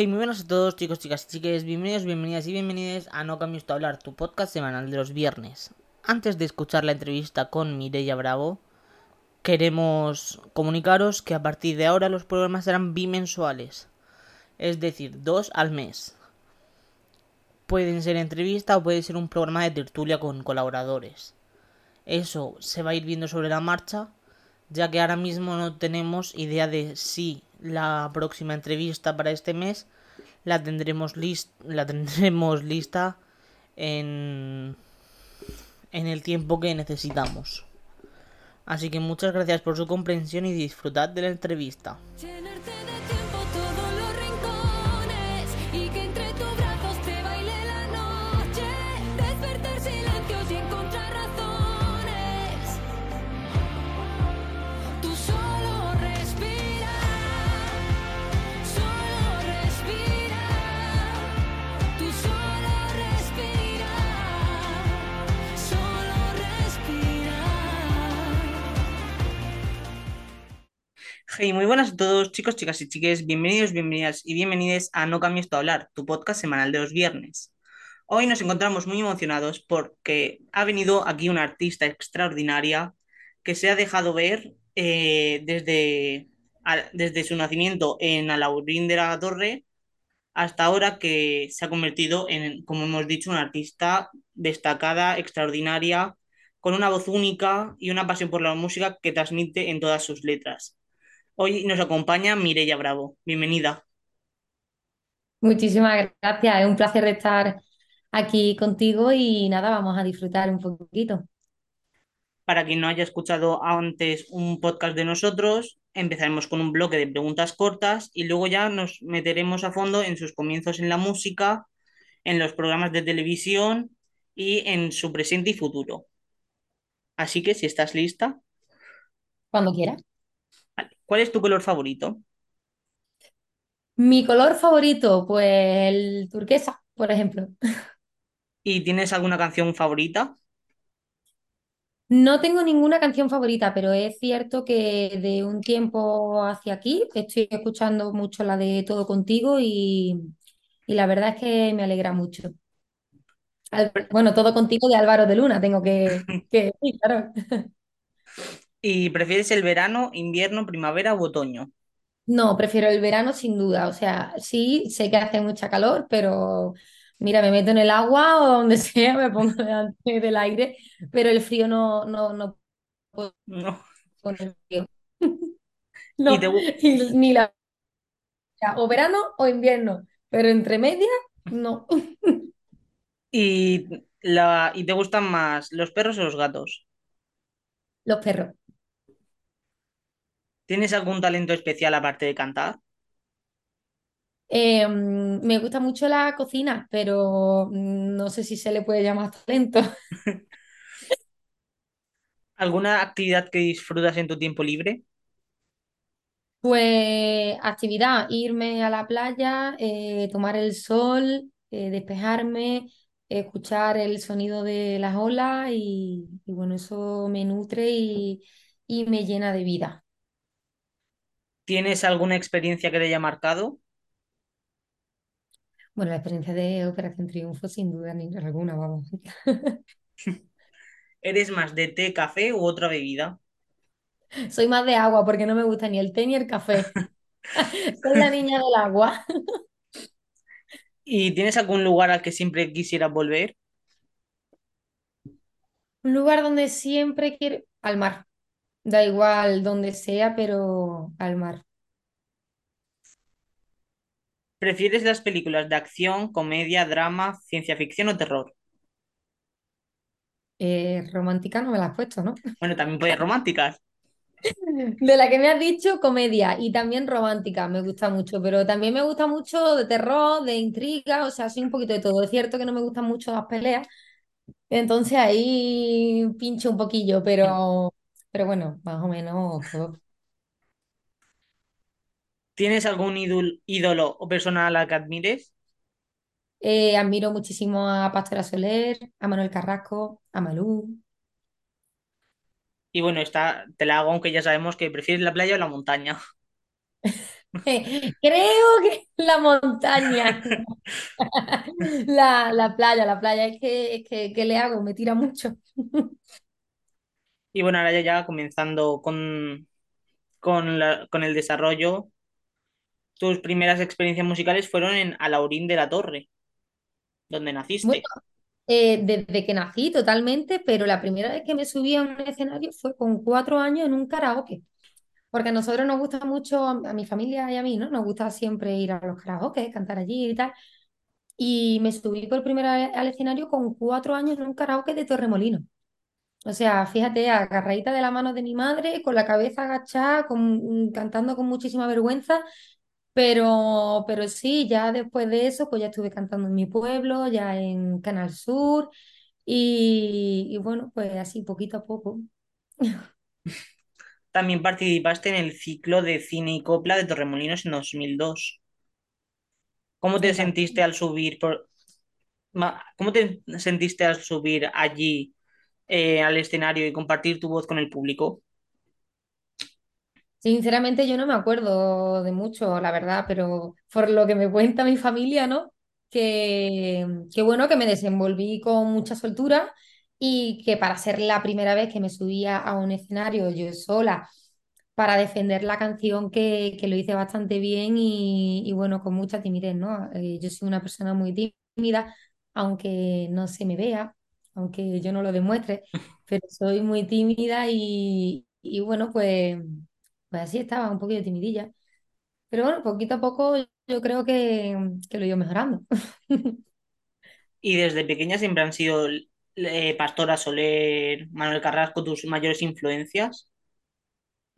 Hey, muy buenas a todos chicos, chicas y chiques, bienvenidos, bienvenidas y bienvenidos a No Cambios a Hablar, tu podcast semanal de los viernes. Antes de escuchar la entrevista con Mireia Bravo, queremos comunicaros que a partir de ahora los programas serán bimensuales, es decir, dos al mes. Pueden ser entrevista o puede ser un programa de tertulia con colaboradores. Eso se va a ir viendo sobre la marcha, ya que ahora mismo no tenemos idea de si la próxima entrevista para este mes la tendremos, list la tendremos lista en, en el tiempo que necesitamos. Así que muchas gracias por su comprensión y disfrutad de la entrevista. Hey, muy buenas a todos chicos, chicas y chiques, bienvenidos, bienvenidas y bienvenidas a No Cambies tu Hablar, tu podcast semanal de los viernes. Hoy nos encontramos muy emocionados porque ha venido aquí una artista extraordinaria que se ha dejado ver eh, desde, desde su nacimiento en Alaurín de la Torre hasta ahora que se ha convertido en, como hemos dicho, una artista destacada, extraordinaria, con una voz única y una pasión por la música que transmite en todas sus letras. Hoy nos acompaña Mireia Bravo. Bienvenida. Muchísimas gracias, es un placer estar aquí contigo y nada, vamos a disfrutar un poquito. Para quien no haya escuchado antes un podcast de nosotros, empezaremos con un bloque de preguntas cortas y luego ya nos meteremos a fondo en sus comienzos en la música, en los programas de televisión y en su presente y futuro. Así que si estás lista, Cuando quieras. Vale. ¿Cuál es tu color favorito? Mi color favorito, pues el turquesa, por ejemplo. ¿Y tienes alguna canción favorita? No tengo ninguna canción favorita, pero es cierto que de un tiempo hacia aquí estoy escuchando mucho la de Todo Contigo y, y la verdad es que me alegra mucho. Al- bueno, Todo Contigo de Álvaro de Luna, tengo que, que decir, claro. ¿Y prefieres el verano, invierno, primavera u otoño? No, prefiero el verano sin duda. O sea, sí, sé que hace mucha calor, pero mira, me meto en el agua o donde sea, me pongo delante del aire, pero el frío no, no, no puedo No. con el frío. ¿Y te, ni la o verano o invierno, pero entre medias, no. y la, ¿y te gustan más los perros o los gatos? Los perros. ¿Tienes algún talento especial aparte de cantar? Eh, me gusta mucho la cocina, pero no sé si se le puede llamar talento. ¿Alguna actividad que disfrutas en tu tiempo libre? Pues actividad, irme a la playa, eh, tomar el sol, eh, despejarme, escuchar el sonido de las olas y, y bueno, eso me nutre y, y me llena de vida. ¿Tienes alguna experiencia que te haya marcado? Bueno, la experiencia de Operación Triunfo sin duda ni alguna, vamos. ¿Eres más de té, café u otra bebida? Soy más de agua porque no me gusta ni el té ni el café. Soy la niña del agua. ¿Y tienes algún lugar al que siempre quisieras volver? Un lugar donde siempre quiero... Al mar. Da igual donde sea, pero al mar. ¿Prefieres las películas de acción, comedia, drama, ciencia ficción o terror? Eh, romántica no me la has puesto, ¿no? Bueno, también puedes románticas. De la que me has dicho, comedia y también romántica, me gusta mucho, pero también me gusta mucho de terror, de intriga, o sea, soy un poquito de todo. Es cierto que no me gustan mucho las peleas, entonces ahí pincho un poquillo, pero, pero bueno, más o menos. ¿Tienes algún ídol- ídolo o persona a la que admires? Eh, admiro muchísimo a Pastora Soler, a Manuel Carrasco, a Malú. Y bueno, esta te la hago aunque ya sabemos que prefieres la playa o la montaña. Creo que la montaña, la, la playa, la playa es que, es que, ¿qué le hago? Me tira mucho. Y bueno, ahora ya comenzando con, con, la- con el desarrollo, tus primeras experiencias musicales fueron en Alaurín de la Torre, donde Bueno, naciste. eh, desde que nací totalmente, pero la primera vez que me subí a un escenario fue con cuatro años en un karaoke. Porque a nosotros nos gusta mucho, a mi familia y a mí, ¿no? Nos gusta siempre ir a los karaoke, cantar allí y tal. Y me subí por primera vez al escenario con cuatro años en un karaoke de Torremolinos. O sea, fíjate, agarradita de la mano de mi madre, con la cabeza agachada, con- cantando con muchísima vergüenza, pero, pero sí, ya después de eso, pues ya estuve cantando en mi pueblo, ya en Canal Sur, y, y bueno, pues así, poquito a poco. También participaste en el ciclo de cine y copla de Torremolinos en 2002. ¿Cómo te sentiste al subir por, ¿cómo te sentiste al subir allí eh, al escenario y compartir tu voz con el público? Sinceramente yo no me acuerdo de mucho, la verdad, pero por lo que me cuenta mi familia, ¿no? Que, que bueno, que me desenvolví con mucha soltura y que para ser la primera vez que me subía a un escenario yo sola para defender la canción, que, que lo hice bastante bien y, bueno, con mucha timidez, ¿no? Eh, yo soy una persona muy tímida, aunque no se me vea, aunque yo no lo demuestre, pero soy muy tímida y, y bueno, pues... Pues así estaba, un poquito timidilla. Pero bueno, poquito a poco yo creo que, que lo he ido mejorando. Y desde pequeña siempre han sido eh, Pastora Soler, Manuel Carrasco tus mayores influencias.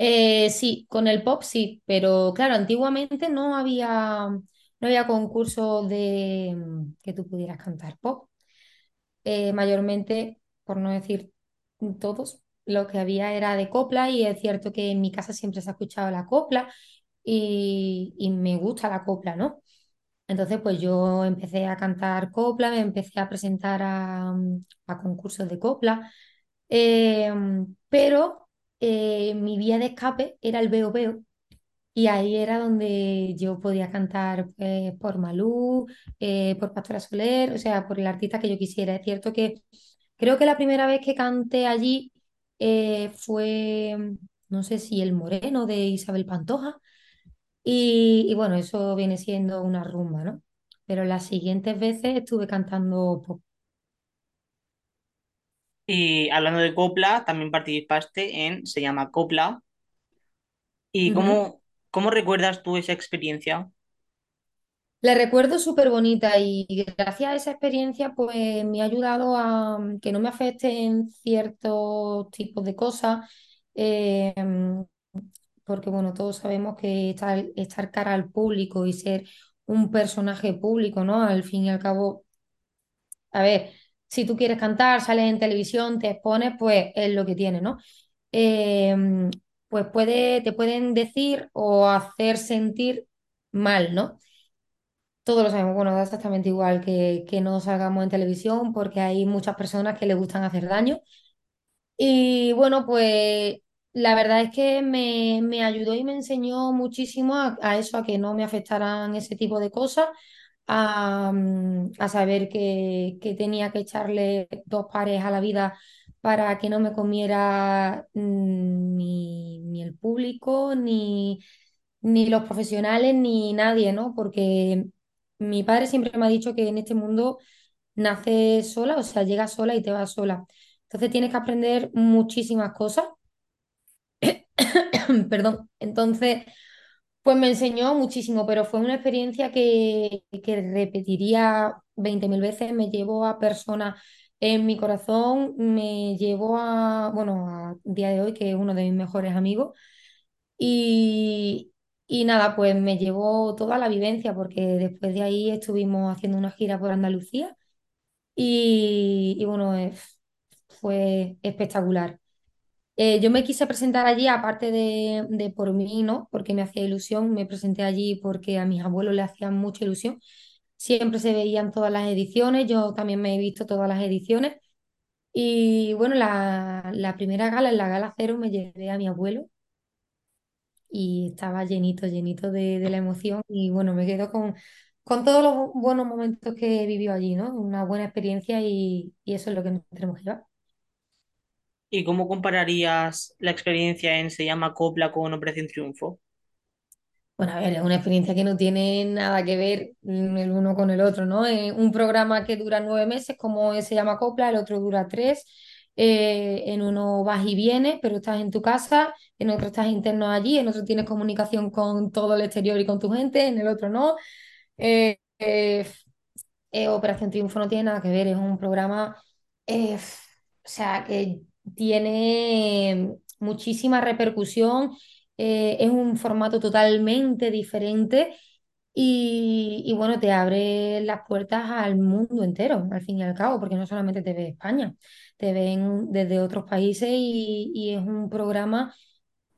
Eh, sí, con el pop sí, pero claro, antiguamente no había, no había concurso de que tú pudieras cantar pop. Eh, mayormente, por no decir todos, lo que había era de copla y es cierto que en mi casa siempre se ha escuchado la copla y, y me gusta la copla, ¿no? Entonces, pues yo empecé a cantar copla, me empecé a presentar a, mm, concursos de copla, eh, pero eh, mi vía de escape era el veo veo y ahí era donde yo podía cantar pues, por Malú, eh, por Pastora Soler, o sea, por el artista que yo quisiera. Es cierto que creo que la primera vez que canté allí eh, fue, no sé si El Moreno de Isabel Pantoja. Y, y bueno, eso viene siendo una rumba, ¿no? Pero las siguientes veces estuve cantando pop. Y hablando de copla, también participaste en Se llama Copla. ¿Y cómo, cómo recuerdas tú esa experiencia? La recuerdo súper bonita y gracias a esa experiencia pues me ha ayudado a mm, que no me afecten ciertos tipos de cosas, eh, porque bueno, todos sabemos que estar, cara al público y ser un personaje público, ¿no? Al fin y al cabo A ver, si tú quieres cantar, sales en televisión, te expones, pues es lo que tiene, ¿no? Eh, pues puede, te pueden decir o hacer sentir mal, ¿no? Todos lo sabemos, bueno, da exactamente igual que, que no salgamos en televisión porque hay muchas personas que le gustan hacer daño y bueno, pues la verdad es que me, me ayudó y me enseñó muchísimo a, a eso, a que no me afectaran ese tipo de cosas, a, mm, a saber que, que tenía que echarle dos pares a la vida para que no me comiera mm, ni, ni el público, ni, ni los profesionales, ni nadie, ¿no? Porque mi padre siempre me ha dicho que en este mundo naces sola, o sea, llegas sola y te vas sola. Entonces tienes que aprender muchísimas cosas. Perdón. Entonces, pues me enseñó muchísimo, pero fue una experiencia que, que repetiría 20.000 veces. Me llevó a personas en mi corazón, me llevó a, bueno, a día de hoy, que es uno de mis mejores amigos. Y, y nada, pues me llevó toda la vivencia, porque después de ahí estuvimos haciendo una gira por Andalucía y, y bueno, eh, fue espectacular. Eh, yo me quise presentar allí, aparte de, de por mí, ¿no? Porque me hacía ilusión, me presenté allí porque a mis abuelos le hacían mucha ilusión. Siempre se veían todas las ediciones, yo también me he visto todas las ediciones. Y bueno, la, la primera gala, en la gala cero, me llevé a mi abuelo y estaba llenito, llenito de, de la emoción y bueno, me quedo con, con todos los bu- buenos momentos que he vivido allí, ¿no? Una buena experiencia y, eso es lo que nos tenemos que. ¿Y cómo compararías la experiencia en Se llama Copla con Operación Triunfo? Bueno, a ver, es una experiencia que no tiene nada que ver el uno con el otro, ¿no? Eh, un programa que dura nueve meses, como se llama Copla, el otro dura tres. Eh, en uno vas y vienes, pero estás en tu casa, en otro estás interno allí, en otro tienes comunicación con todo el exterior y con tu gente, en el otro no. Eh, Operación Triunfo no tiene nada que ver, es un programa, o sea, que tiene muchísima repercusión, eh, es un formato totalmente diferente y, y, bueno, te abre las puertas al mundo entero, al fin y al cabo, porque no solamente te ve España, te ven desde otros países y, y es un programa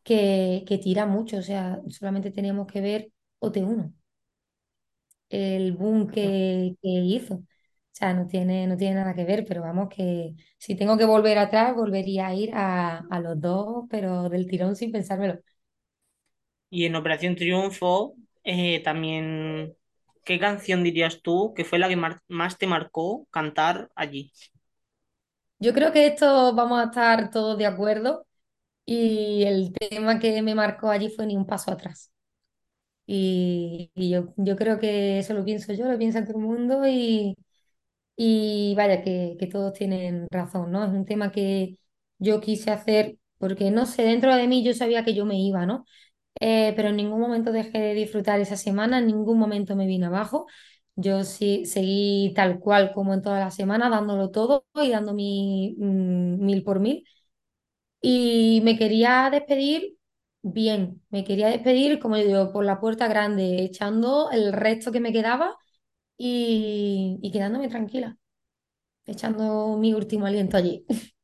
que, que tira mucho, o sea, solamente tenemos que ver OT1 el boom que, que hizo. O sea, no tiene, no tiene nada que ver, pero vamos que si tengo que volver atrás, volvería a ir a, a los dos, pero del tirón sin pensármelo. Y en Operación Triunfo, eh, también, ¿qué canción dirías tú que fue la que más te marcó cantar allí? Yo creo que esto vamos a estar todos de acuerdo y el tema que me marcó allí fue Ni un paso atrás. Y, y yo, yo creo que eso lo pienso yo, lo piensa todo el mundo y, Y vaya, que, que todos tienen razón, ¿no? Es un tema que yo quise hacer porque, no sé, dentro de mí yo sabía que yo me iba, ¿no? Eh, pero en ningún momento dejé de disfrutar esa semana, en ningún momento me vine abajo. Yo sí seguí tal cual como en toda la semana, dándolo todo y dando mi mm, mil por mil. Y me quería despedir bien, me quería despedir, como yo digo, por la puerta grande, echando el resto que me quedaba y, y quedándome tranquila echando mi último aliento allí.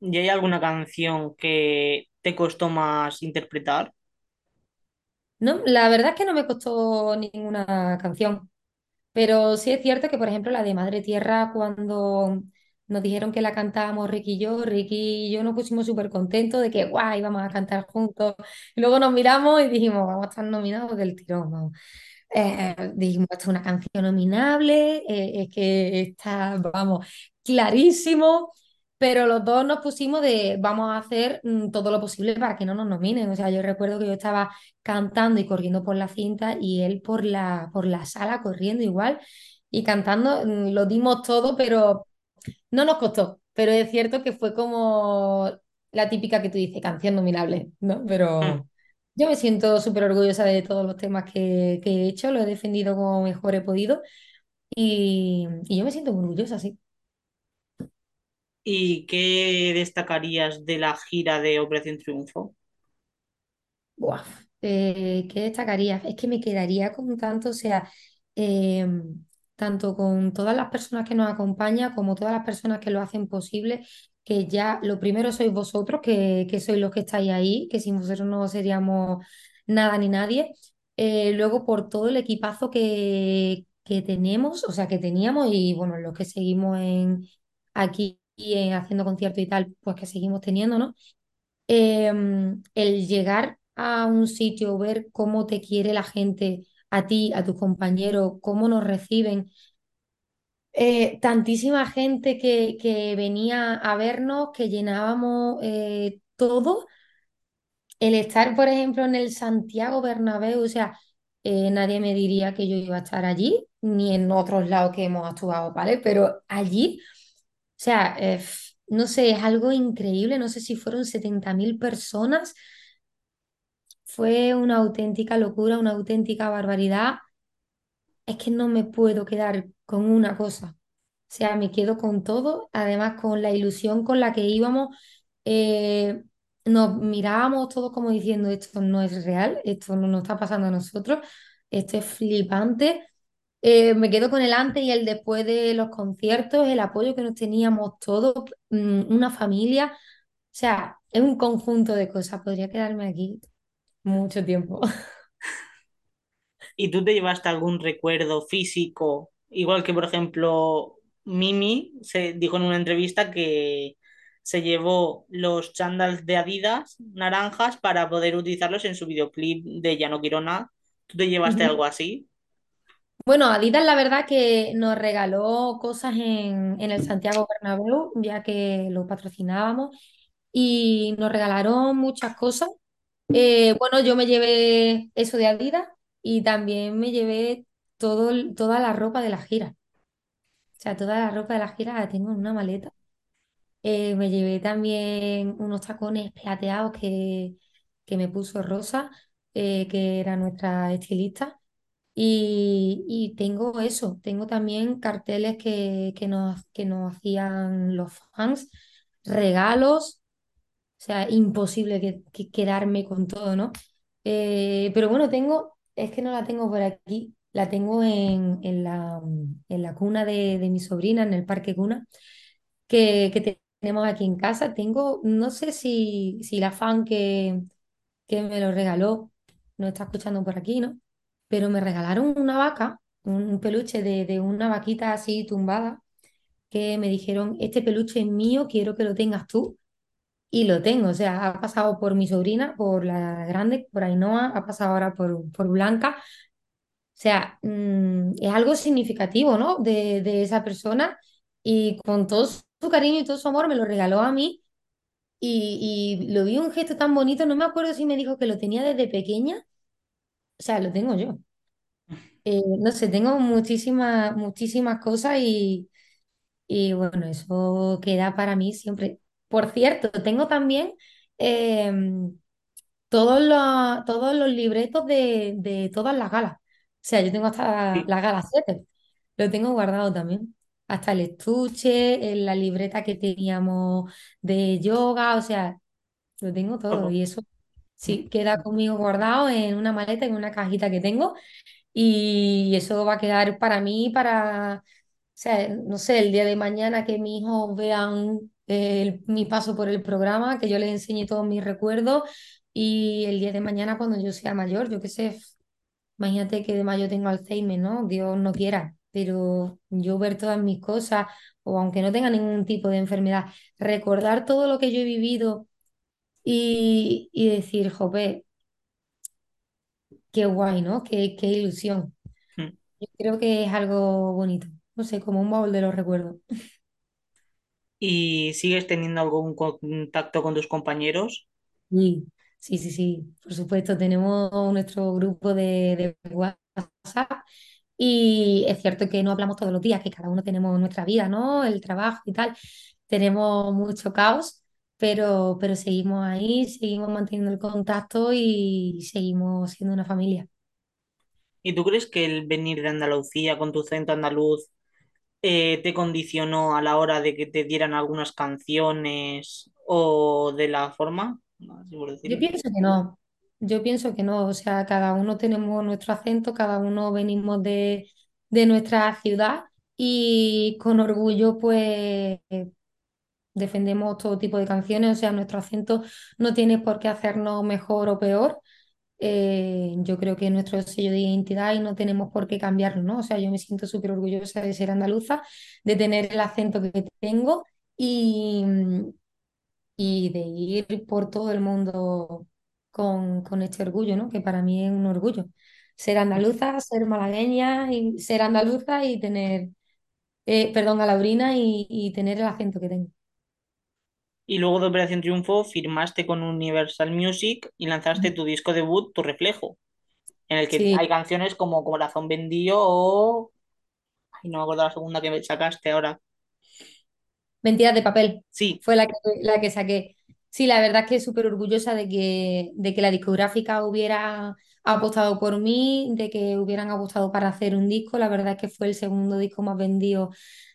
¿Y hay alguna canción que te costó más interpretar? No, la verdad es que no me costó ninguna canción, pero sí es cierto que, por ejemplo, la de Madre Tierra, cuando nos dijeron que la cantábamos Ricky y yo, Ricky y yo nos pusimos súper contentos de que guay, vamos a cantar juntos. Y luego nos miramos y dijimos, vamos a estar nominados del tirón. Eh, dijimos, esto es una canción nominable, eh, es que está, vamos, clarísimo, pero los dos nos pusimos de, vamos a hacer mm, todo lo posible para que no nos nominen. O sea, yo recuerdo que yo estaba cantando y corriendo por la cinta y él por la, por la sala corriendo igual y cantando, mm, lo dimos todo, pero no nos costó. Pero es cierto que fue como la típica que tú dices, canción nominable, ¿no? Mm. Pero... Yo me siento súper orgullosa de todos los temas que, que he hecho, lo he defendido como mejor he podido y, y yo me siento orgullosa, sí. ¿Y qué destacarías de la gira de Operación Triunfo? Buah, eh, ¿qué destacaría? Es que me quedaría con tanto, o sea, eh, tanto con todas las personas que nos acompañan como todas las personas que lo hacen posible, que ya lo primero sois vosotros, que, que sois los que estáis ahí, que sin vosotros no seríamos nada ni nadie. Eh, luego por todo el equipazo que, que tenemos, o sea, que teníamos y bueno, los que seguimos en, aquí en, haciendo conciertos y tal, pues que seguimos teniendo, ¿no? em, el llegar a un sitio, ver cómo te quiere la gente, a ti, a tus compañeros, cómo nos reciben. Eh, tantísima gente que, que venía a vernos, que llenábamos eh, todo. El estar, por ejemplo, en el Santiago Bernabéu, o sea, eh, nadie me diría que yo iba a estar allí, ni en otros lados que hemos actuado, ¿vale? Pero allí, sea, eh, no sé, es algo increíble, no sé si fueron 70.000 personas Fue una auténtica locura, una auténtica barbaridad. Es que no me puedo quedar con una cosa. O sea, me quedo con todo, además con la ilusión con la que íbamos. eh, nos mirábamos todos como diciendo, esto no es real, esto no nos está pasando a nosotros, esto es flipante. Eh, me quedo con el antes y el después de los conciertos, el apoyo que nos teníamos todos, mm, una familia. O sea, es un conjunto de cosas. Podría quedarme aquí mucho tiempo. ¿Y tú te llevaste algún recuerdo físico? Igual que, por ejemplo, Mimi se dijo en una entrevista que se llevó los chándals de Adidas naranjas para poder utilizarlos en su videoclip de Ya no quiero nada. ¿Tú te llevaste algo así? Bueno, Adidas la verdad que nos regaló cosas en, el Santiago Bernabéu, ya que lo patrocinábamos, y nos regalaron muchas cosas. Eh, bueno, yo me llevé eso de Adidas y también me llevé toda la ropa de la gira. O sea, toda la ropa de la gira la tengo en una maleta. Eh, me llevé también unos tacones plateados que, que me puso Rosa, eh, que era nuestra estilista. Y, y tengo eso, tengo también carteles que, que nos, que nos hacían los fans, regalos, o sea, imposible que, que quedarme con todo, ¿no? Eh, pero bueno, tengo, es que no la tengo por aquí, la tengo en, en la, en la cuna de, de mi sobrina, en el parque cuna, que, que te- tenemos aquí en casa. Tengo, no sé si, si la fan que, que me lo regaló no está escuchando por aquí, ¿no? Pero me regalaron una vaca, un peluche de, una vaquita así tumbada, que me dijeron, este peluche es mío, quiero que lo tengas tú. Y lo tengo, o sea, ha pasado por mi sobrina, por la grande, por Ainhoa, ha pasado ahora por, por Blanca. O sea, mm, es algo significativo, ¿no? De, de esa persona y con todo su cariño y todo su amor me lo regaló a mí y, y lo vi un gesto tan bonito, no me acuerdo si me dijo que lo tenía desde pequeña, o sea, lo tengo yo. Eh, no sé, tengo muchísimas, muchísimas cosas y, y bueno, eso queda para mí siempre. Por cierto, tengo también em, todos los, todos los libretos de, de todas las galas. O sea, yo tengo hasta Sí. la gala 7, lo tengo guardado también. Hasta el estuche, en la libreta que teníamos de yoga, o sea, lo tengo todo. Ojo. Y eso sí, queda conmigo guardado en una maleta, en una cajita que tengo. Y eso va a quedar para mí, para, o sea, no sé, el día de mañana que mis hijos vean el- mi paso por el programa, que yo les enseñe todos mis recuerdos y el día de mañana cuando yo sea mayor, yo qué sé, imagínate que de mayo tengo Alzheimer, ¿no? Dios no quiera, pero yo ver todas mis cosas, o aunque no tenga ningún tipo de enfermedad, recordar todo lo que yo he vivido y, y decir, jope, qué guay, ¿no? Qué, qué ilusión. Mm. Yo creo que es algo bonito, no sé, como un baúl de los recuerdos. ¿Y sigues teniendo algún contacto con tus compañeros? Sí, sí, sí, sí, por supuesto, tenemos nuestro grupo de, de WhatsApp y es cierto que no hablamos todos los días, que cada uno tenemos nuestra vida, ¿no? El trabajo y tal, tenemos mucho caos, pero, pero seguimos ahí, seguimos manteniendo el contacto y seguimos siendo una familia. ¿Y tú crees que el venir de Andalucía con tu acento andaluz eh, te condicionó a la hora de que te dieran algunas canciones o de la forma, Yo pienso que no, yo pienso que no, o sea, cada uno tenemos nuestro acento, cada uno venimos de, de nuestra ciudad y con orgullo pues defendemos todo tipo de canciones, o sea, nuestro acento no tiene por qué hacernos mejor o peor. Eh, yo creo que es nuestro sello de identidad y no tenemos por qué cambiarlo, ¿no? O sea, yo me siento súper orgullosa de ser andaluza, de tener el acento que tengo y, y de ir por todo el mundo con, con este orgullo, ¿no? Que para mí es un orgullo. Ser andaluza, ser malagueña y ser andaluza y tener, eh, perdón, alaurín y, y tener el acento que tengo. Y luego de Operación Triunfo firmaste con Universal Music y lanzaste tu disco debut, Tu Reflejo, en el que Sí, hay canciones como Corazón Bendío o... Ay, no me acuerdo la segunda que sacaste ahora. Mentiras de papel Sí, fue la que, la que saqué. Sí, la verdad es que súper orgullosa de que, de que la discográfica hubiera apostado por mí, de que hubieran apostado para hacer un disco. La verdad es que fue el segundo disco más vendido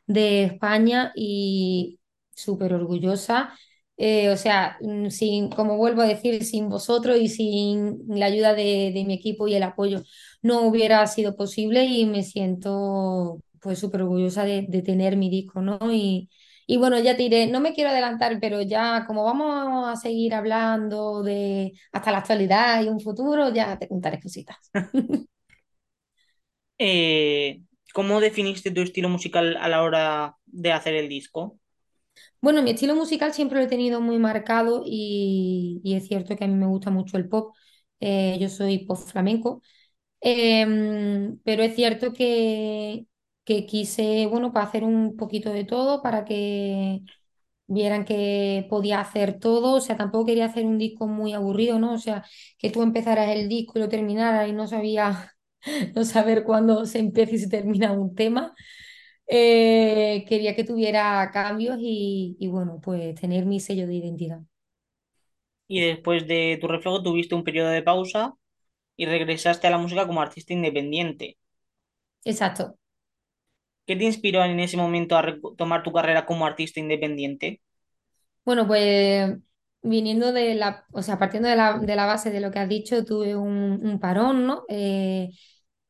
de España y súper orgullosa. Eh, o sea, mm, sin, como vuelvo a decir, sin vosotros y sin la ayuda de, de mi equipo y el apoyo no hubiera sido posible y me siento pues súper orgullosa de, de tener mi disco, ¿no? Y, y bueno, ya te diré, no me quiero adelantar, pero ya como vamos a seguir hablando de hasta la actualidad y un futuro, ya te contaré cositas. Eh, ¿cómo definiste tu estilo musical a la hora de hacer el disco? Bueno, mi estilo musical siempre lo he tenido muy marcado y, es cierto que a mí me gusta mucho el pop. Eh, yo soy pop flamenco, Em, pero es cierto que, que quise, bueno, para hacer un poquito de todo, para que vieran que podía hacer todo. O sea, tampoco quería hacer un disco muy aburrido, ¿no? O sea, que tú empezaras el disco y lo terminaras y no sabía, no saber cuándo se empieza y se termina un tema. Eh, quería que tuviera cambios y, y bueno, pues tener mi sello de identidad. Y después de tu reflejo tuviste un periodo de pausa y regresaste a la música como artista independiente. Exacto. ¿Qué te inspiró en ese momento a retomar tu carrera como artista independiente? Bueno, pues viniendo de la, o sea, partiendo de la, de la base de lo que has dicho, tuve un, un parón, ¿no? Eh,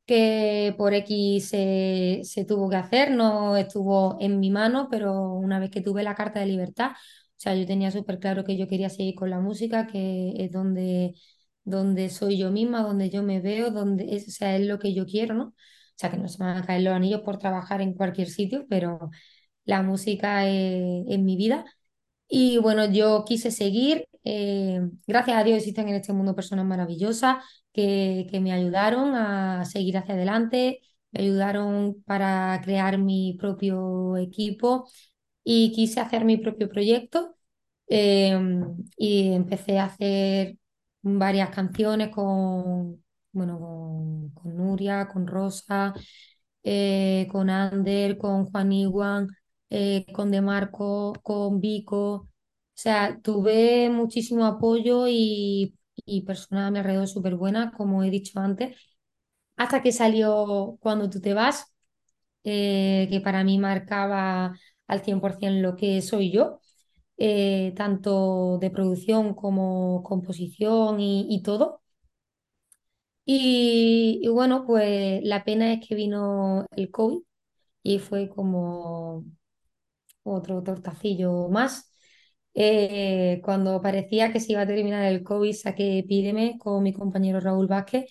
que por X se, se tuvo que hacer, no estuvo en mi mano, pero una vez que tuve la carta de libertad, o sea, yo tenía súper claro que yo quería seguir con la música, que es donde, donde soy yo misma, donde yo me veo, donde es, o sea, es lo que yo quiero, ¿no? O sea, que no se me van a caer los anillos por trabajar en cualquier sitio, pero la música es, es mi vida. Y bueno, yo quise seguir. eh, gracias a Dios existen en este mundo personas maravillosas que, que me ayudaron a seguir hacia adelante, me ayudaron para crear mi propio equipo y quise hacer mi propio proyecto. eh, y empecé a hacer varias canciones con, bueno, con, con Nuria, con Rosa, eh, con Ander, con Juan Iguan, eh, con De Marco, con Vico. O sea, tuve muchísimo apoyo y, y personas a mi alrededor súper buenas, como he dicho antes, hasta que salió Cuando tú te vas, eh, que para mí marcaba al 100% lo que soy yo, eh, tanto de producción como composición y, y todo. Y, y bueno, pues la pena es que vino el COVID y fue como otro tortacillo más. Eh, cuando parecía que se iba a terminar el COVID, saqué Epídeme con mi compañero Raúl Vázquez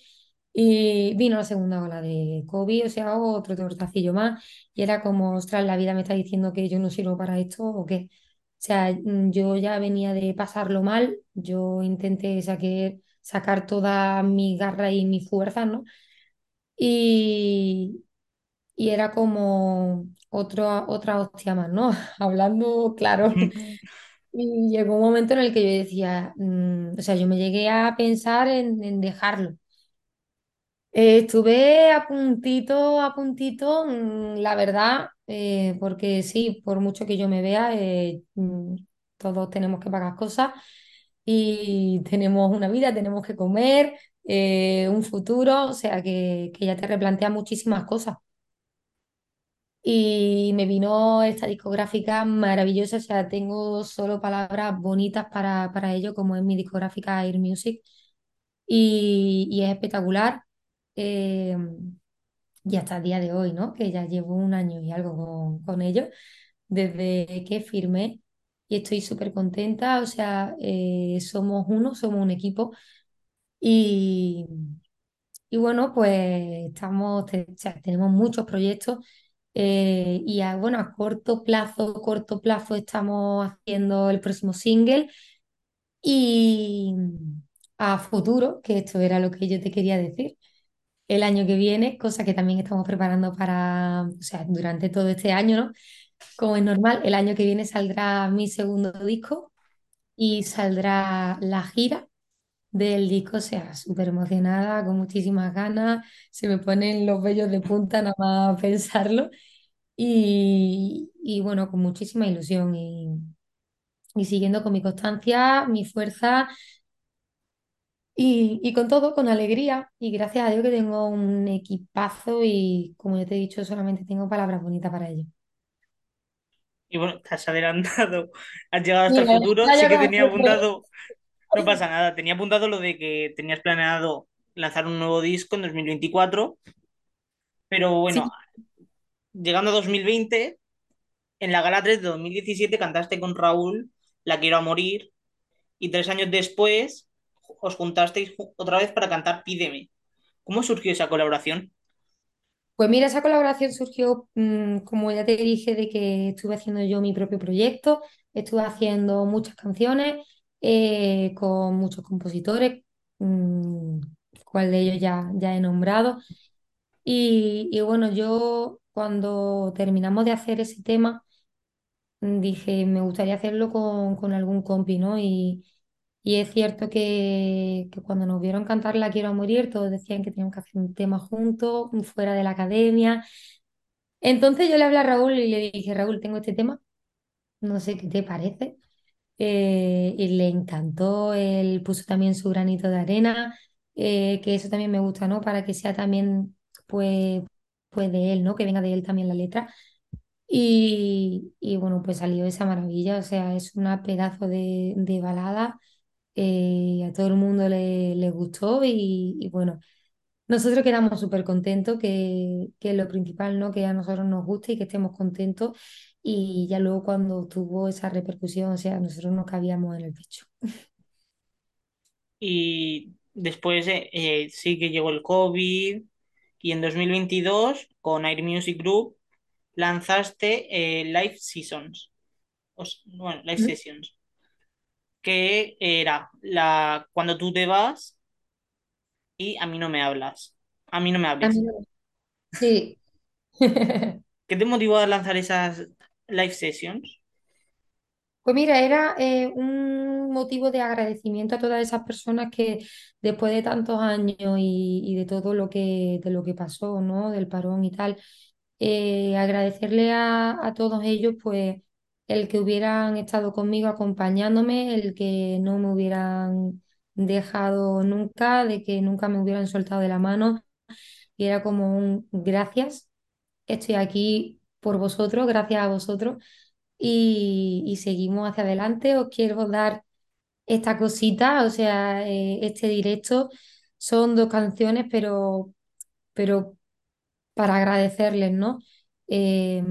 y vino la segunda ola de COVID, o sea, otro tortacillo más. Y era como, ostras, la vida me está diciendo que yo no sirvo para esto o qué. O sea, mm, yo ya venía de pasarlo mal, yo intenté saquer- sacar toda mi garra y mi fuerza, ¿no? Y, y era como otro, otra hostia más, ¿no? Hablando claro. Y llegó un momento en el que yo decía, mm, o sea, yo me llegué a pensar en, en dejarlo. Eh, estuve a puntito, a puntito, mm, la verdad, eh, porque sí, por mucho que yo me vea, eh, mm, todos tenemos que pagar cosas y tenemos una vida, tenemos que comer, un futuro, o sea, que, que ya te replantea muchísimas cosas. Y me vino esta discográfica maravillosa, o sea, tengo solo palabras bonitas para, para ello, como es mi discográfica Air Music, y, y es espectacular. eh, y hasta el día de hoy, ¿no? Que ya llevo un año y algo con, con ellos, desde que firmé, y estoy súper contenta, o sea, eh, somos uno, somos un equipo, y, y bueno, pues estamos, o sea, tenemos muchos proyectos eh, y a, bueno, a corto plazo, corto plazo estamos haciendo el próximo single y a futuro, que esto era lo que yo te quería decir, el año que viene, cosa que también estamos preparando para, o sea, durante todo este año, ¿no? Como es normal, el año que viene saldrá mi segundo disco y saldrá la gira del disco, o sea, súper emocionada, con muchísimas ganas, se me ponen los vellos de punta nada más pensarlo y, y bueno, con muchísima ilusión y, y siguiendo con mi constancia, mi fuerza y, y con todo, con alegría y gracias a Dios que tengo un equipazo y como ya te he dicho, solamente tengo palabras bonitas para ello. Y bueno, te has adelantado, has llegado hasta el futuro. Sí que tenía siempre. apuntado, no pasa nada, tenía apuntado lo de que tenías planeado lanzar un nuevo disco en 2024, pero bueno, Sí, llegando a 2020, en la Gala 3 de 2017 cantaste con Raúl La Quiero a Morir y tres años después os juntasteis ju- otra vez para cantar Pídeme. ¿Cómo surgió esa colaboración? Pues mira, esa colaboración surgió, mm, como ya te dije, de que estuve haciendo yo mi propio proyecto, estuve haciendo muchas canciones eh, con muchos compositores, mm, cuál de ellos ya, ya he nombrado. Y, y bueno, yo cuando terminamos de hacer ese tema, mm, dije, me gustaría hacerlo con, con algún compi, ¿no? Y, y es cierto que, que cuando nos vieron cantar La Quiero a Morir, todos decían que teníamos que hacer un tema juntos, fuera de la academia. Entonces yo le hablé a Raúl y le dije, Raúl, tengo este tema, no sé qué te parece. Eh, y le encantó, él puso también su granito de arena, eh, que eso también me gusta, ¿no? Para que sea también, pues, pues de él, ¿no? Que venga de él también la letra. Y, y bueno, pues salió esa maravilla, o sea, es una pedazo de, de balada, eh, a todo el mundo le, le gustó y, y bueno, nosotros quedamos súper contentos, que, que lo principal, ¿no? Que a nosotros nos guste y que estemos contentos. Y ya luego cuando tuvo esa repercusión, o sea, nosotros nos cabíamos en el pecho. Y después eh, eh, sí que llegó el COVID y en 2022 con Air Music Group lanzaste eh, Live Seasons, o s- bueno, Live. Sessions, que era la cuando tú te vas y a mí no me hablas, a mí no me no. Sí. ¿Qué te motivó a lanzar esas Live Sessions? Pues mira, era eh, un motivo de agradecimiento a todas esas personas que después de tantos años y, y de todo lo que, de lo que pasó, ¿no? Del parón y tal, eh, agradecerle a, a todos ellos, pues, el que hubieran estado conmigo acompañándome, el que no me hubieran dejado nunca, de que nunca me hubieran soltado de la mano. Y era como un gracias, estoy aquí por vosotros, gracias a vosotros y, y seguimos hacia adelante. Os quiero dar esta cosita, o sea, eh, este directo son dos canciones, pero, pero para agradecerles, ¿no? Eh,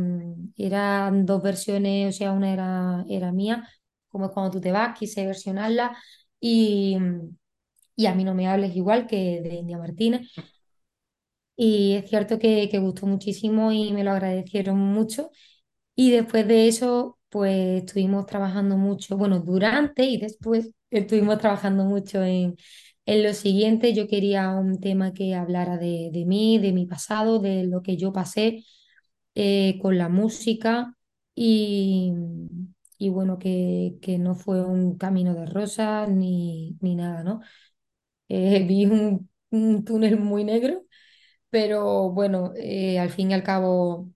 eran dos versiones, o sea, una era, era mía, como es cuando tú te vas, quise versionarla y, y a mí no me hables igual que de India Martínez. Y es cierto que, que gustó muchísimo y me lo agradecieron mucho. Y después de eso, pues estuvimos trabajando mucho, bueno, durante y después estuvimos trabajando mucho en, en lo siguiente. Yo quería un tema que hablara de, de mí, de mi pasado, de lo que yo pasé eh, con la música y, y bueno, que, que no fue un camino de rosas ni, ni nada, ¿no? Eh, vi un, túnel muy negro, pero bueno, eh, al fin y al cabo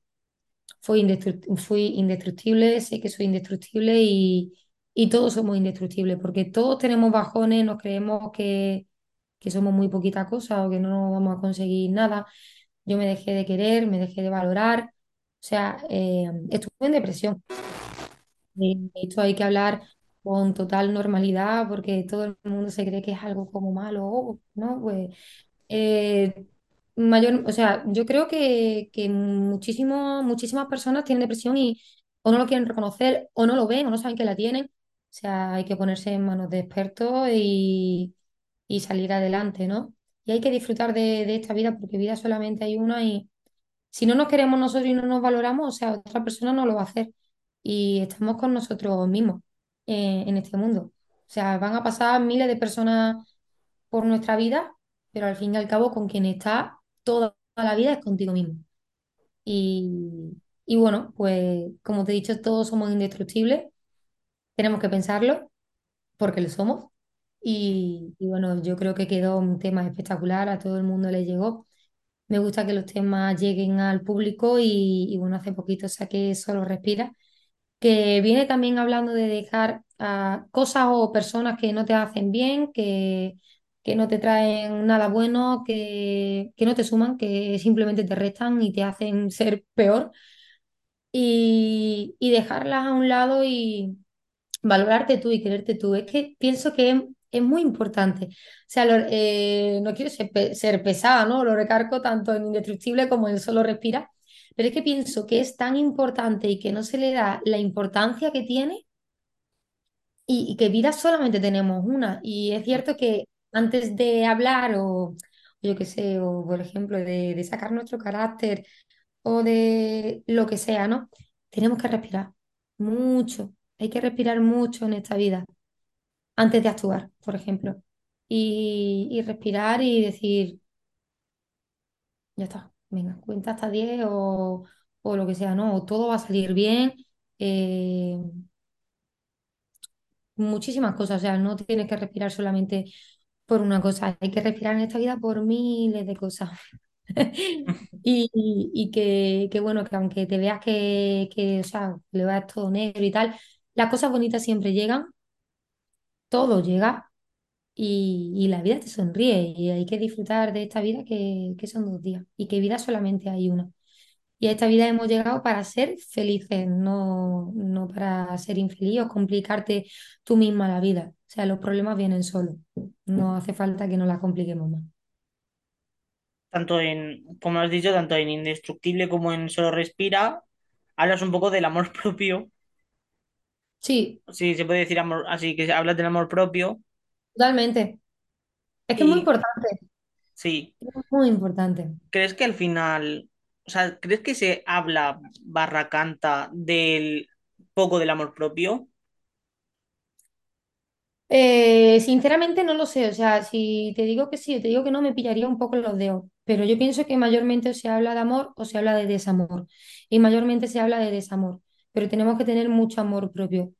fui, indestruct- fui indestructible, sé que soy indestructible y, y todos somos indestructibles, porque todos tenemos bajones, nos creemos que, que somos muy poquita cosa o que no vamos a conseguir nada. Yo me dejé de querer, me dejé de valorar, o sea, eh, estuve en depresión. De esto hay que hablar con total normalidad porque todo el mundo se cree que es algo como malo, ¿no? Pues eh, mayor, o sea, yo creo que, que muchísimo- muchísimas personas tienen depresión y o no lo quieren reconocer, o no lo ven, o no saben que la tienen. O sea, hay que ponerse en manos de expertos y, y salir adelante, ¿no? Y hay que disfrutar de, de esta vida porque vida solamente hay una y si no nos queremos nosotros y no nos valoramos, o sea, otra persona no lo va a hacer. Y estamos con nosotros mismos eh, en este mundo. O sea, van a pasar miles de personas por nuestra vida, pero al fin y al cabo con quien está toda la vida es contigo mismo. Y, y bueno, pues como te he dicho, todos somos indestructibles, tenemos que pensarlo porque lo somos. Y, y bueno, yo creo que quedó un tema espectacular, a todo el mundo le llegó. Me gusta que los temas lleguen al público y, y bueno, hace poquito saqué Solo Respira, que viene también hablando de dejar ah, cosas o personas que no te hacen bien, que, que no te traen nada bueno, que, que no te suman, que simplemente te restan y te hacen ser peor, y, y dejarlas a un lado y valorarte tú y quererte tú. Es que pienso que es, muy importante. O sea, eh, no quiero ser, ser pesada, ¿no? Lo recargo tanto en Indestructible como en Solo Respira, pero es que pienso que es tan importante y que no se le da la importancia que tiene y, que vida solamente tenemos una. Y es cierto que antes de hablar o, yo qué sé, o por ejemplo, de, de sacar nuestro carácter o de lo que sea, ¿no? Tenemos que respirar mucho, hay que respirar mucho en esta vida antes de actuar, por ejemplo. Y, y respirar y decir, ya está, venga, cuenta hasta 10 o, o lo que sea, ¿no? O todo va a salir bien. eh, muchísimas cosas, o sea, no tienes que respirar solamente por una cosa, hay que respirar en esta vida por miles de cosas. Y, y- que, que bueno, que aunque te veas que, que, o sea, le vas todo negro y tal, las cosas bonitas siempre llegan, todo llega y, y la vida te sonríe y hay que disfrutar de esta vida que, que son dos días y que vida solamente hay una. Y a esta vida hemos llegado para ser felices, no, no para ser infeliz o complicarte tú misma la vida. O sea, los problemas vienen solos, no hace falta que nos la compliquemos más. Tanto en, como has dicho, tanto en Indestructible como en Solo Respira, hablas un poco del amor propio. Sí, Sí, se puede decir amor, así que hablas del amor propio. Totalmente. Es que es muy Y importante, sí, es muy importante. ¿crees que al final, o sea, ¿crees que se habla barra canta del poco del amor propio? Eh, sinceramente no lo sé, o sea, si te digo que sí o te digo que no, me pillaría un poco los dedos, pero yo pienso que mayormente o se habla de amor o se habla de desamor, y mayormente se habla de desamor, pero tenemos que tener mucho amor propio.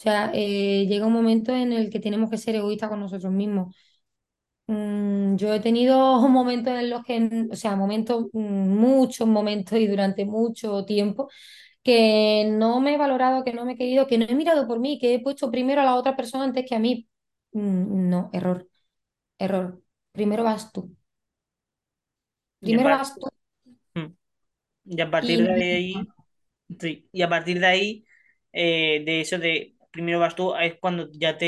O sea, eh, llega un momento en el que tenemos que ser egoístas con nosotros mismos. Mm, yo he tenido momentos en los que, o sea, momentos, mm, muchos momentos y durante mucho tiempo que no me he valorado, que no me he querido, que no he mirado por mí, que he puesto primero a la otra persona antes que a mí. Mm, No, error, error. Primero vas tú. Primero par- vas tú. Y a partir y de ahí, sí, y a partir de ahí, eh, de eso de primero vas tú, es cuando ya te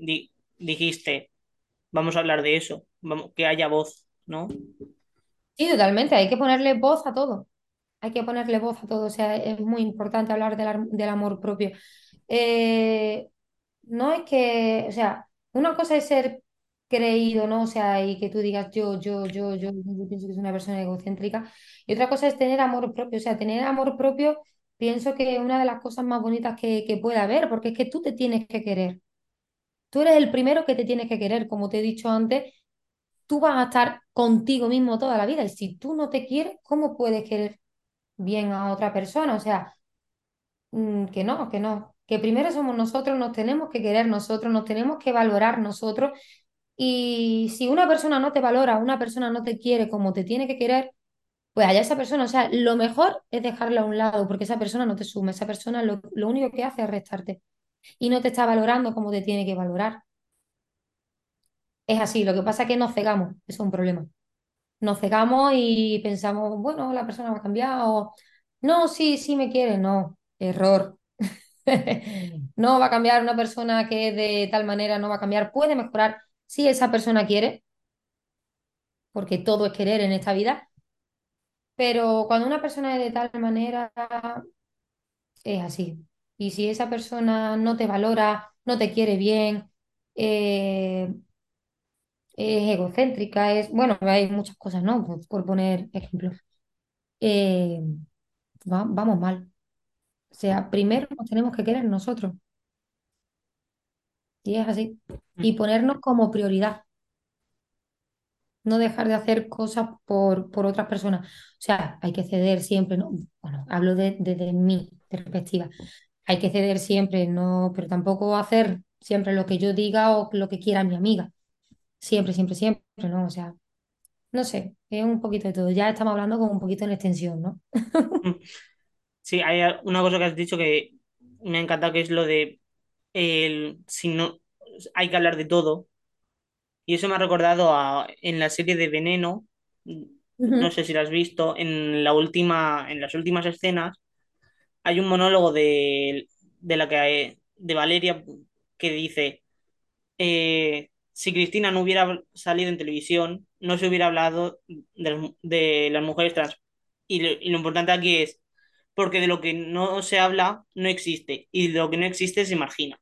di- dijiste, vamos a hablar de eso, vamos, que haya voz, ¿no? Sí, totalmente. Hay que ponerle voz a todo. Hay que ponerle voz a todo. O sea, es muy importante hablar del, del amor propio. Eh, no es que, o sea, una cosa es ser creído, ¿no? O sea, y que tú digas yo, yo, yo, yo, yo pienso que soy una persona egocéntrica. Y otra cosa es tener amor propio. O sea, tener amor propio, pienso que es una de las cosas más bonitas que, que puede haber, porque es que tú te tienes que querer. Tú eres el primero que te tienes que querer, como te he dicho antes. Tú vas a estar contigo mismo toda la vida. Y si tú no te quieres, ¿cómo puedes querer bien a otra persona? O sea, Mm, que no, que no, que primero somos nosotros, nos tenemos que querer nosotros, nos tenemos que valorar nosotros y si una persona no te valora, una persona no te quiere como te tiene que querer, pues allá esa persona, o sea, lo mejor es dejarla a un lado porque esa persona no te suma, esa persona lo, lo único que hace es restarte y no te está valorando como te tiene que valorar. Es así, lo que pasa es que nos cegamos, eso es un problema. Nos cegamos y pensamos, bueno, la persona va a cambiar o no, sí, sí me quiere, no, error. No va a cambiar una persona que de tal manera, no va a cambiar. Puede mejorar si esa persona quiere, porque todo es querer en esta vida, pero cuando una persona es de tal manera, es así. Y si esa persona no te valora, no te quiere bien, eh, es egocéntrica, es, bueno, hay muchas cosas, ¿no? Por, por poner ejemplos. Eh, va- vamos mal. O sea, primero nos tenemos que querer nosotros, y es así. Y ponernos como prioridad. No dejar de hacer cosas por, por otras personas. O sea, hay que ceder siempre, ¿no? Bueno, hablo de- desde mi perspectiva. Hay que ceder siempre, no, pero tampoco hacer siempre lo que yo diga o lo que quiera mi amiga. Siempre, siempre, siempre, ¿no? O sea, no sé, es un poquito de todo. Ya estamos hablando como un poquito en extensión, ¿no? Sí, hay una cosa que has dicho que me ha encantado, que es lo de el, si no, hay que hablar de todo. Y eso me ha recordado a, en la serie de Veneno, no sé si la has visto, en la última, en las últimas escenas hay un monólogo de, de la que de Valeria que dice eh, si Cristina no hubiera salido en televisión, no se hubiera hablado de, las de las mujeres trans. Y lo, y lo importante aquí es porque de lo que no se habla no existe y de lo que no existe se margina.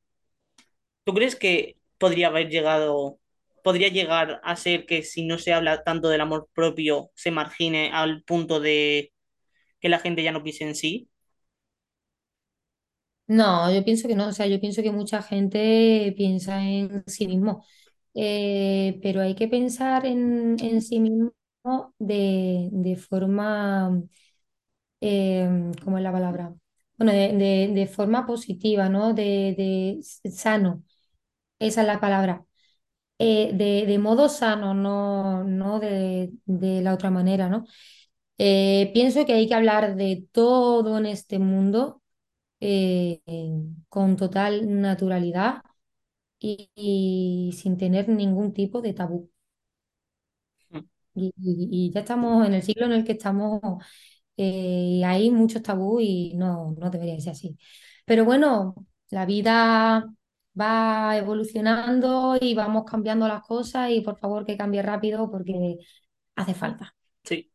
¿Tú crees que podría haber llegado? Podría llegar a ser que si no se habla tanto del amor propio, se margine al punto de que la gente ya no piense en sí. No, yo pienso que no, o sea, yo pienso que mucha gente piensa en sí mismo, Eh, pero hay que pensar en, en sí mismo de, de forma, eh, ¿cómo es la palabra? Bueno, de, de- de forma positiva, ¿no? De, de sano, esa es la palabra. Eh, de, de modo sano, no, no de, de la otra manera, ¿no? Eh, pienso que hay que hablar de todo en este mundo eh, con total naturalidad y, y sin tener ningún tipo de tabú. Y, y- y ya estamos en el siglo en el que estamos, eh, hay muchos tabús y no, no debería ser así. Pero bueno, la vida va evolucionando y vamos cambiando las cosas y por favor que cambie rápido porque hace falta. Sí.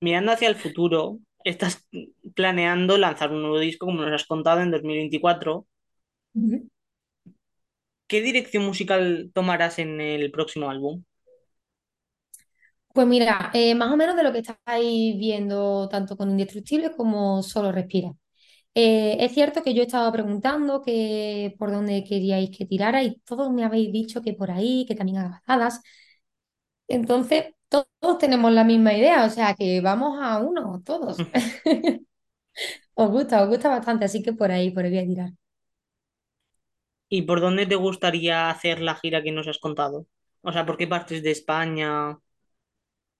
Mirando hacia el futuro, ¿estás planeando lanzar un nuevo disco, como nos has contado, en 2024? Ujú. ¿Qué dirección musical tomarás en el próximo álbum? Pues mira, eh, más o menos de lo que estáis viendo tanto con Indestructible como Solo Respira. Eh, es cierto que yo he estado preguntando que por dónde queríais que tirara y todos me habéis dicho que por ahí, que también agazadas. Entonces, to- todos tenemos la misma idea, o sea que vamos a uno, todos. Os gusta, os gusta bastante, así que por ahí, por ahí voy a tirar. ¿Y por dónde te gustaría hacer la gira que nos has contado? O sea, ¿por qué partes de España?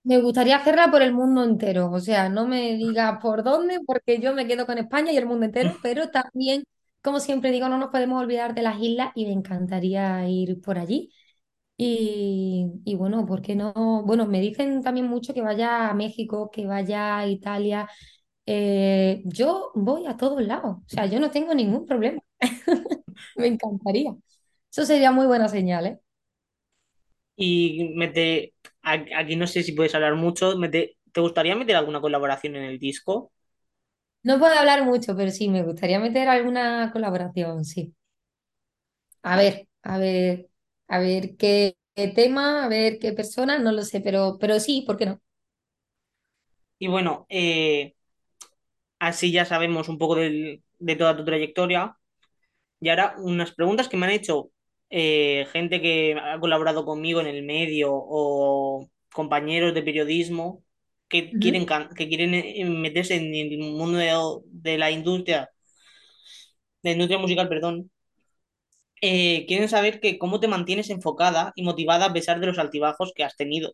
Me gustaría hacerla por el mundo entero, o sea, no me diga por dónde, porque yo me quedo con España y el mundo entero, pero también, como siempre digo, no nos podemos olvidar de las islas y me encantaría ir por allí. Y, y bueno, ¿por qué no? Bueno, me dicen también mucho que vaya a México, que vaya a Italia. Eh, yo voy a todos lados, o sea, yo no tengo ningún problema. Me encantaría. Eso sería muy buena señal, ¿eh? Y mete, a- aquí no sé si puedes hablar mucho, ¿te gustaría meter alguna colaboración en el disco? No puedo hablar mucho, pero sí, me gustaría meter alguna colaboración, sí. A ver, a ver, a ver qué, qué tema, a ver qué persona, no lo sé, pero, pero sí, ¿por qué no? Y bueno, eh, así ya sabemos un poco del- de toda tu trayectoria. Y ahora unas preguntas que me han hecho eh, gente que ha colaborado conmigo en el medio o compañeros de periodismo que quieren, que quieren eh, meterse en el mundo de, de la industria, de la industria musical, perdón. Eh, quieren saber que cómo te mantienes enfocada y motivada a pesar de los altibajos que has tenido.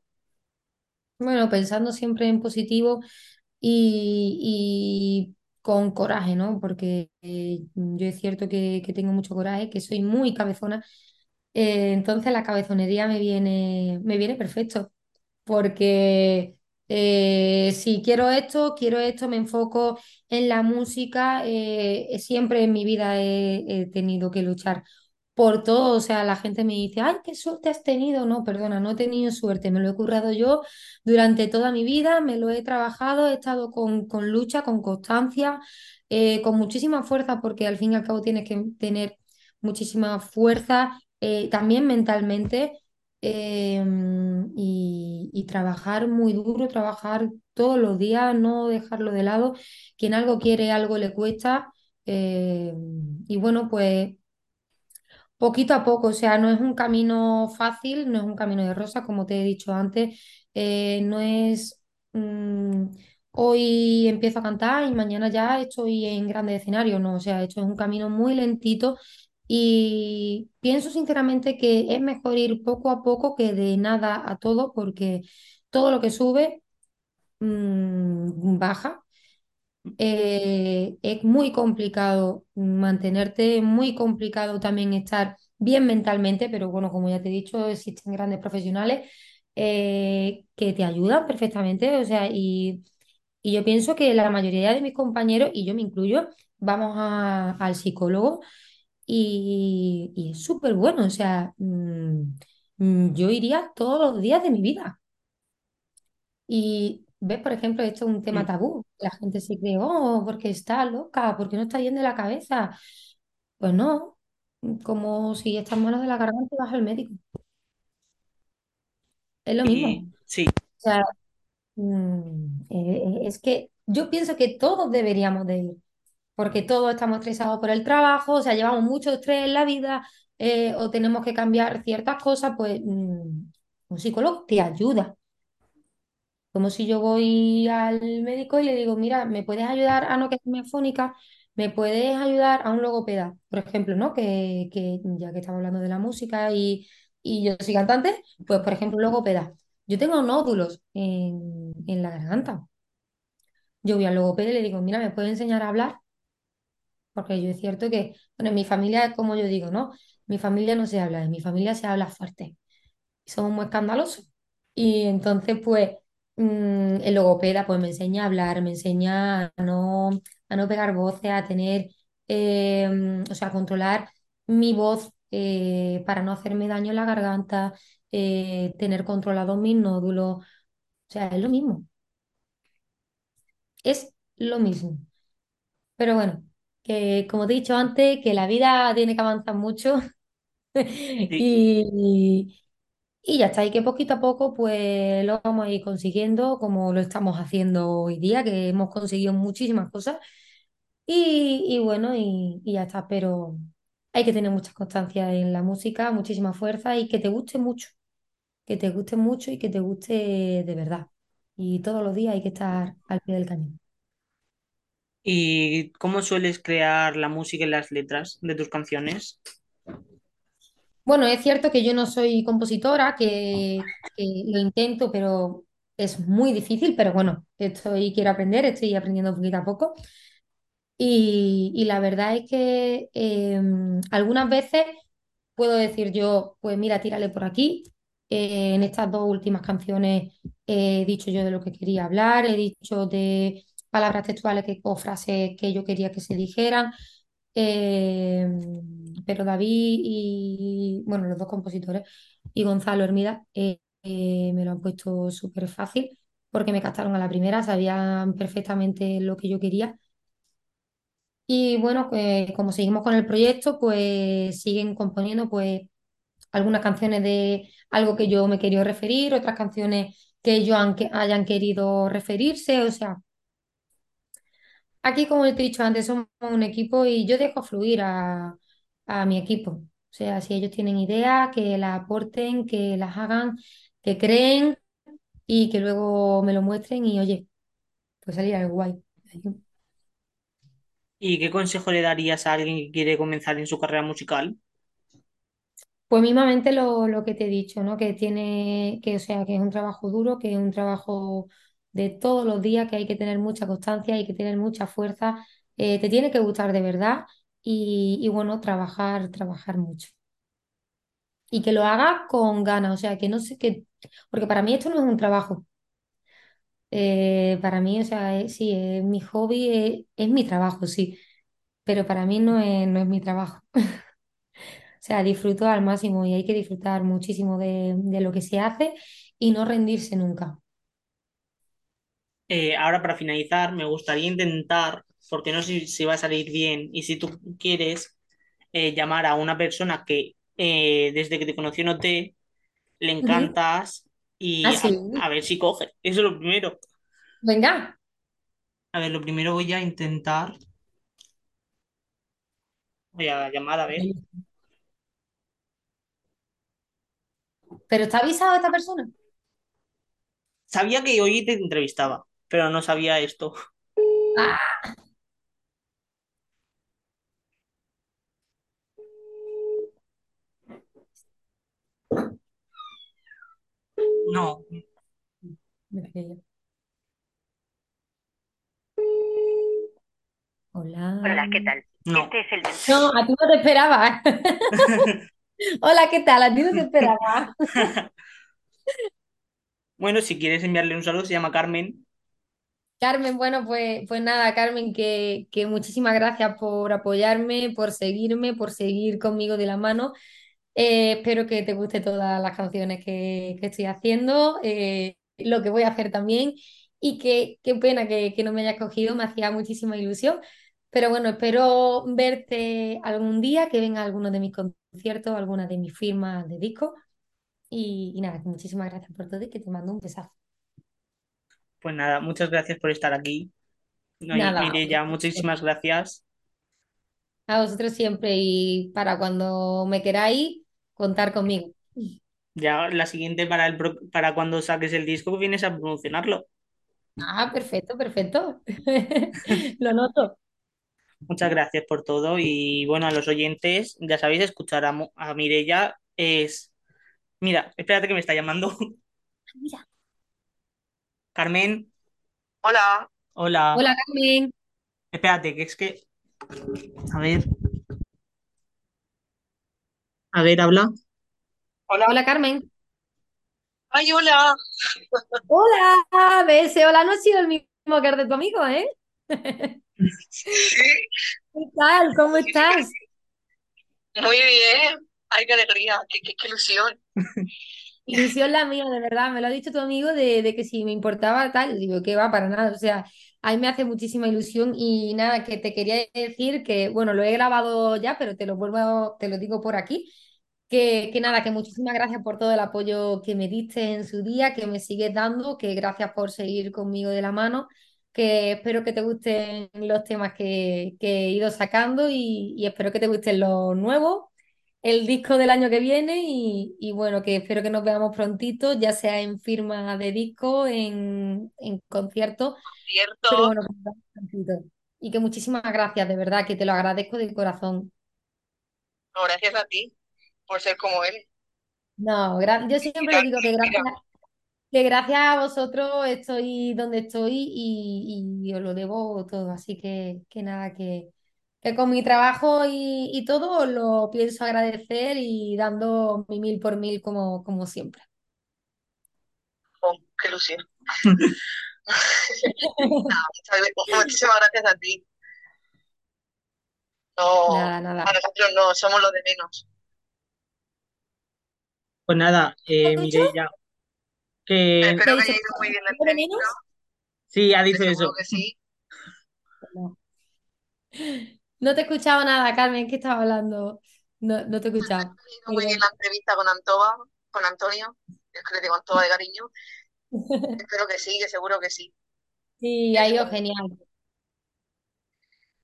Bueno, pensando siempre en positivo y, y con coraje, ¿no? Porque eh, yo es cierto que, que tengo mucho coraje, que soy muy cabezona, eh, entonces la cabezonería me viene, me viene perfecto, porque eh, si quiero esto, quiero esto, me enfoco en la música, siempre en mi vida he, he tenido que luchar por todo, o sea, la gente me dice, ay, qué suerte has tenido, no, perdona, no he tenido suerte, me lo he currado yo durante toda mi vida, me lo he trabajado, he estado con, con lucha, con constancia, eh, con muchísima fuerza, porque al fin y al cabo tienes que tener muchísima fuerza, eh, también mentalmente, eh, y, y trabajar muy duro, trabajar todos los días, no dejarlo de lado. Quien algo quiere, algo le cuesta. eh, y bueno, pues poquito a poco, o sea, no es un camino fácil, no es un camino de rosa, como te he dicho antes, eh, no es mm, hoy empiezo a cantar y mañana ya estoy en grandes escenarios, no, o sea, esto es un camino muy lentito y pienso sinceramente que es mejor ir poco a poco que de nada a todo, porque todo lo que sube mm, baja eh, es muy complicado mantenerte, muy complicado también estar bien mentalmente, pero bueno, como ya te he dicho, existen grandes profesionales eh, que te ayudan perfectamente, o sea, y, y yo pienso que la mayoría de mis compañeros, y yo me incluyo, vamos al psicólogo y, y es súper bueno, o sea, mm, mm, yo iría todos los días de mi vida. Y ves, por ejemplo, esto es un tema tabú. La gente se cree, oh, porque está loca, porque no está bien de la cabeza. Pues no, como si estás malo de la garganta y vas al médico. Es lo mismo. Y sí, O sea, mm, eh, eh, es que yo pienso que todos deberíamos de ir, porque todos estamos estresados por el trabajo, o sea, llevamos mucho estrés en la vida, eh, o tenemos que cambiar ciertas cosas, pues mm, un psicólogo te ayuda. Como si yo voy al médico y le digo, mira, ¿me puedes ayudar a no quedarme afónica? ¿Me puedes ayudar a un logopeda? Por ejemplo, ¿no? Que, que ya que estamos hablando de la música y, y yo soy cantante, pues por ejemplo, logopeda. Yo tengo nódulos en, en la garganta. Yo voy al logopeda y le digo, mira, ¿me puedes enseñar a hablar? Porque yo es cierto que, bueno, en mi familia, como yo digo, ¿no? Mi familia no se habla, en mi familia se habla fuerte somos muy escandalosos. Y entonces, pues, mm, el logopeda pues me enseña a hablar, me enseña a no, a no pegar voces, a tener, eh, o sea, a controlar mi voz eh, para no hacerme daño en la garganta, eh, tener controlados mis nódulos. O sea, es lo mismo, es lo mismo. Pero bueno, que como te he dicho antes, que la vida tiene que avanzar mucho sí. y, Y ya está, y que poquito a poco pues lo vamos a ir consiguiendo como lo estamos haciendo hoy día, que hemos conseguido muchísimas cosas. Y, y bueno, y, y ya está, pero hay que tener mucha constancia en la música, muchísima fuerza y que te guste mucho, que te guste mucho y que te guste de verdad. Y todos los días hay que estar al pie del cañón. ¿Y cómo sueles crear la música y las letras de tus canciones? Bueno, es cierto que yo no soy compositora, que, lo intento, pero es muy difícil, pero bueno, estoy, quiero aprender, estoy aprendiendo poquito a poco. Y, y la verdad es que eh, algunas veces puedo decir yo, pues mira, tírale por aquí. Eh, en estas dos últimas canciones he dicho yo de lo que quería hablar, he dicho de palabras textuales que, o frases que yo quería que se dijeran. Eh, pero David y, bueno, los dos compositores y Gonzalo Hermida eh, eh, me lo han puesto súper fácil porque me captaron a la primera, sabían perfectamente lo que yo quería y bueno, pues como seguimos con el proyecto, pues siguen componiendo pues algunas canciones de algo que yo me quería referir, otras canciones que ellos han- hayan querido referirse. O sea, aquí como te he dicho antes, somos un equipo y yo dejo fluir a, a mi equipo. O sea, si ellos tienen ideas, que las aporten, que las hagan, que creen y que luego me lo muestren y oye, pues salir algo guay. ¿Y qué consejo le darías a alguien que quiere comenzar en su carrera musical? Pues mismamente lo, lo que te he dicho, ¿no? Que tiene, que, o sea, que es un trabajo duro, que es un trabajo de todos los días, que hay que tener mucha constancia, hay que tener mucha fuerza, eh, te tiene que gustar de verdad y, y bueno, trabajar, trabajar mucho. Y que lo hagas con ganas, o sea, que no sé qué, porque para mí esto no es un trabajo. Eh, para mí, o sea, es- sí, es mi hobby, es, es mi trabajo, sí, pero para mí no es, no es mi trabajo. O sea, disfruto al máximo y hay que disfrutar muchísimo de, de lo que se hace y no rendirse nunca. Eh, ahora para finalizar, me gustaría intentar, porque no sé si va a salir bien, y si tú quieres eh, llamar a una persona que eh, desde que te conoció noté, le Ujú. encantas Ah, y a, sí. a ver si coge. Eso es lo primero. Venga, A ver, lo primero voy a intentar, voy a llamar a ver. ¿pero está avisado esta persona? Sabía que hoy te entrevistaba, pero no sabía esto. Ah, No. Hola. Hola, ¿qué tal? no. Este es el No, a ti no te esperaba. Hola, ¿qué tal? A ti no te esperaba. Bueno, si quieres enviarle un saludo, se llama Carmen. Carmen, bueno, pues, pues nada, Carmen, que, que muchísimas gracias por apoyarme, por seguirme, por seguir conmigo de la mano. Eh, espero que te guste todas las canciones que, que estoy haciendo, eh, lo que voy a hacer también. Y que qué pena que, que no me hayas cogido, me hacía muchísima ilusión. Pero bueno, espero verte algún día, que venga alguno de mis conciertos, alguna de mis firmas de disco. Y, y nada, muchísimas gracias por todo y que te mando un besazo. Pues nada, muchas gracias por estar aquí. No, Mireia, muchísimas gracias. a vosotros siempre y para cuando me queráis, contar conmigo. Ya la siguiente para el para cuando saques el disco vienes a promocionarlo. Ah, perfecto, perfecto. Lo noto. Muchas gracias por todo y bueno, a los oyentes, ya sabéis, escuchar a, a Mireia es... Mira, espérate que me está llamando. Mira. Carmen, Hola, hola. Hola, Carmen. Espérate, que es que... A ver. A ver, habla. hola. Hola, Carmen. Ay, hola. Hola, ese hola no ha sido el mismo que el de tu amigo, ¿eh? Sí, ¿Qué tal? ¿Cómo estás? muy bien. Ay, qué alegría, qué, qué, qué ilusión. Ilusión la mía, de verdad. Me lo ha dicho tu amigo de, que si me importaba tal. Digo, que va, para nada. O sea, a mí me hace muchísima ilusión y nada, que te quería decir que, bueno, lo he grabado ya, pero te lo vuelvo, te lo digo por aquí. Que, que nada, que muchísimas gracias por todo el apoyo que me diste en su día, que me sigues dando, que gracias por seguir conmigo de la mano, que espero que te gusten los temas que, que he ido sacando y, y espero que te gusten los nuevos, el disco del año que viene y, y bueno, que espero que nos veamos prontito, ya sea en firma de disco, en, en conciertos, Cierto. pero bueno, prontito. Y que muchísimas gracias, de verdad, que te lo agradezco de corazón. No, gracias a ti por ser como él. No, yo siempre lo digo que gracias, que gracias a vosotros estoy donde estoy y, y os lo debo todo. Así que, que nada, que, que con mi trabajo y, y todo os lo pienso agradecer y dando mi mil por mil como, como siempre. Oh, qué ilusión. Muchas- muchísimas gracias a ti. No, Nada, nada. a nosotros no, somos los de menos. Pues nada, eh. Mireia, que ¿Qué Espero que haya ido muy bien la entrevista. sí, ha dicho eso. que sí. No. No te he escuchado nada, Carmen, ¿qué estabas hablando? No, no te he escuchado. Que muy bien la entrevista con Antoba, con Antonio. Es que le digo Antoba de cariño. Espero que sí, que seguro que sí. Sí, ha ido genial.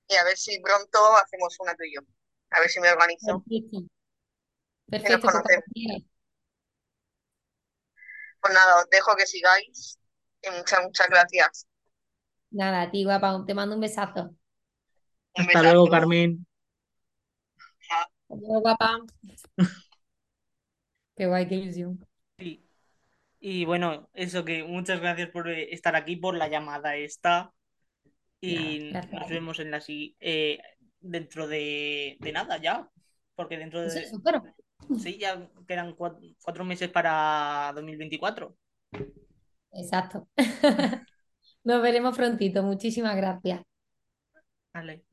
Y a ver si pronto hacemos una tú y yo. A ver si me organizo. Perfecto. Nos pues conocemos. Pues nada, os dejo que sigáis. Y muchas, muchas gracias. Nada, a ti, guapa, te mando un besazo. Un Hasta luego. Carmen. Chao. Adiós, guapa. Qué guay, qué ilusión. Sí. Y bueno, eso que muchas gracias por eh, estar aquí, por la llamada esta. Y nos vemos en la si- eh, dentro de, de nada ya. Porque dentro de... pero. Sí, ya quedan cuatro, cuatro meses para 2024. Exacto. Nos veremos prontito. Muchísimas gracias. Vale.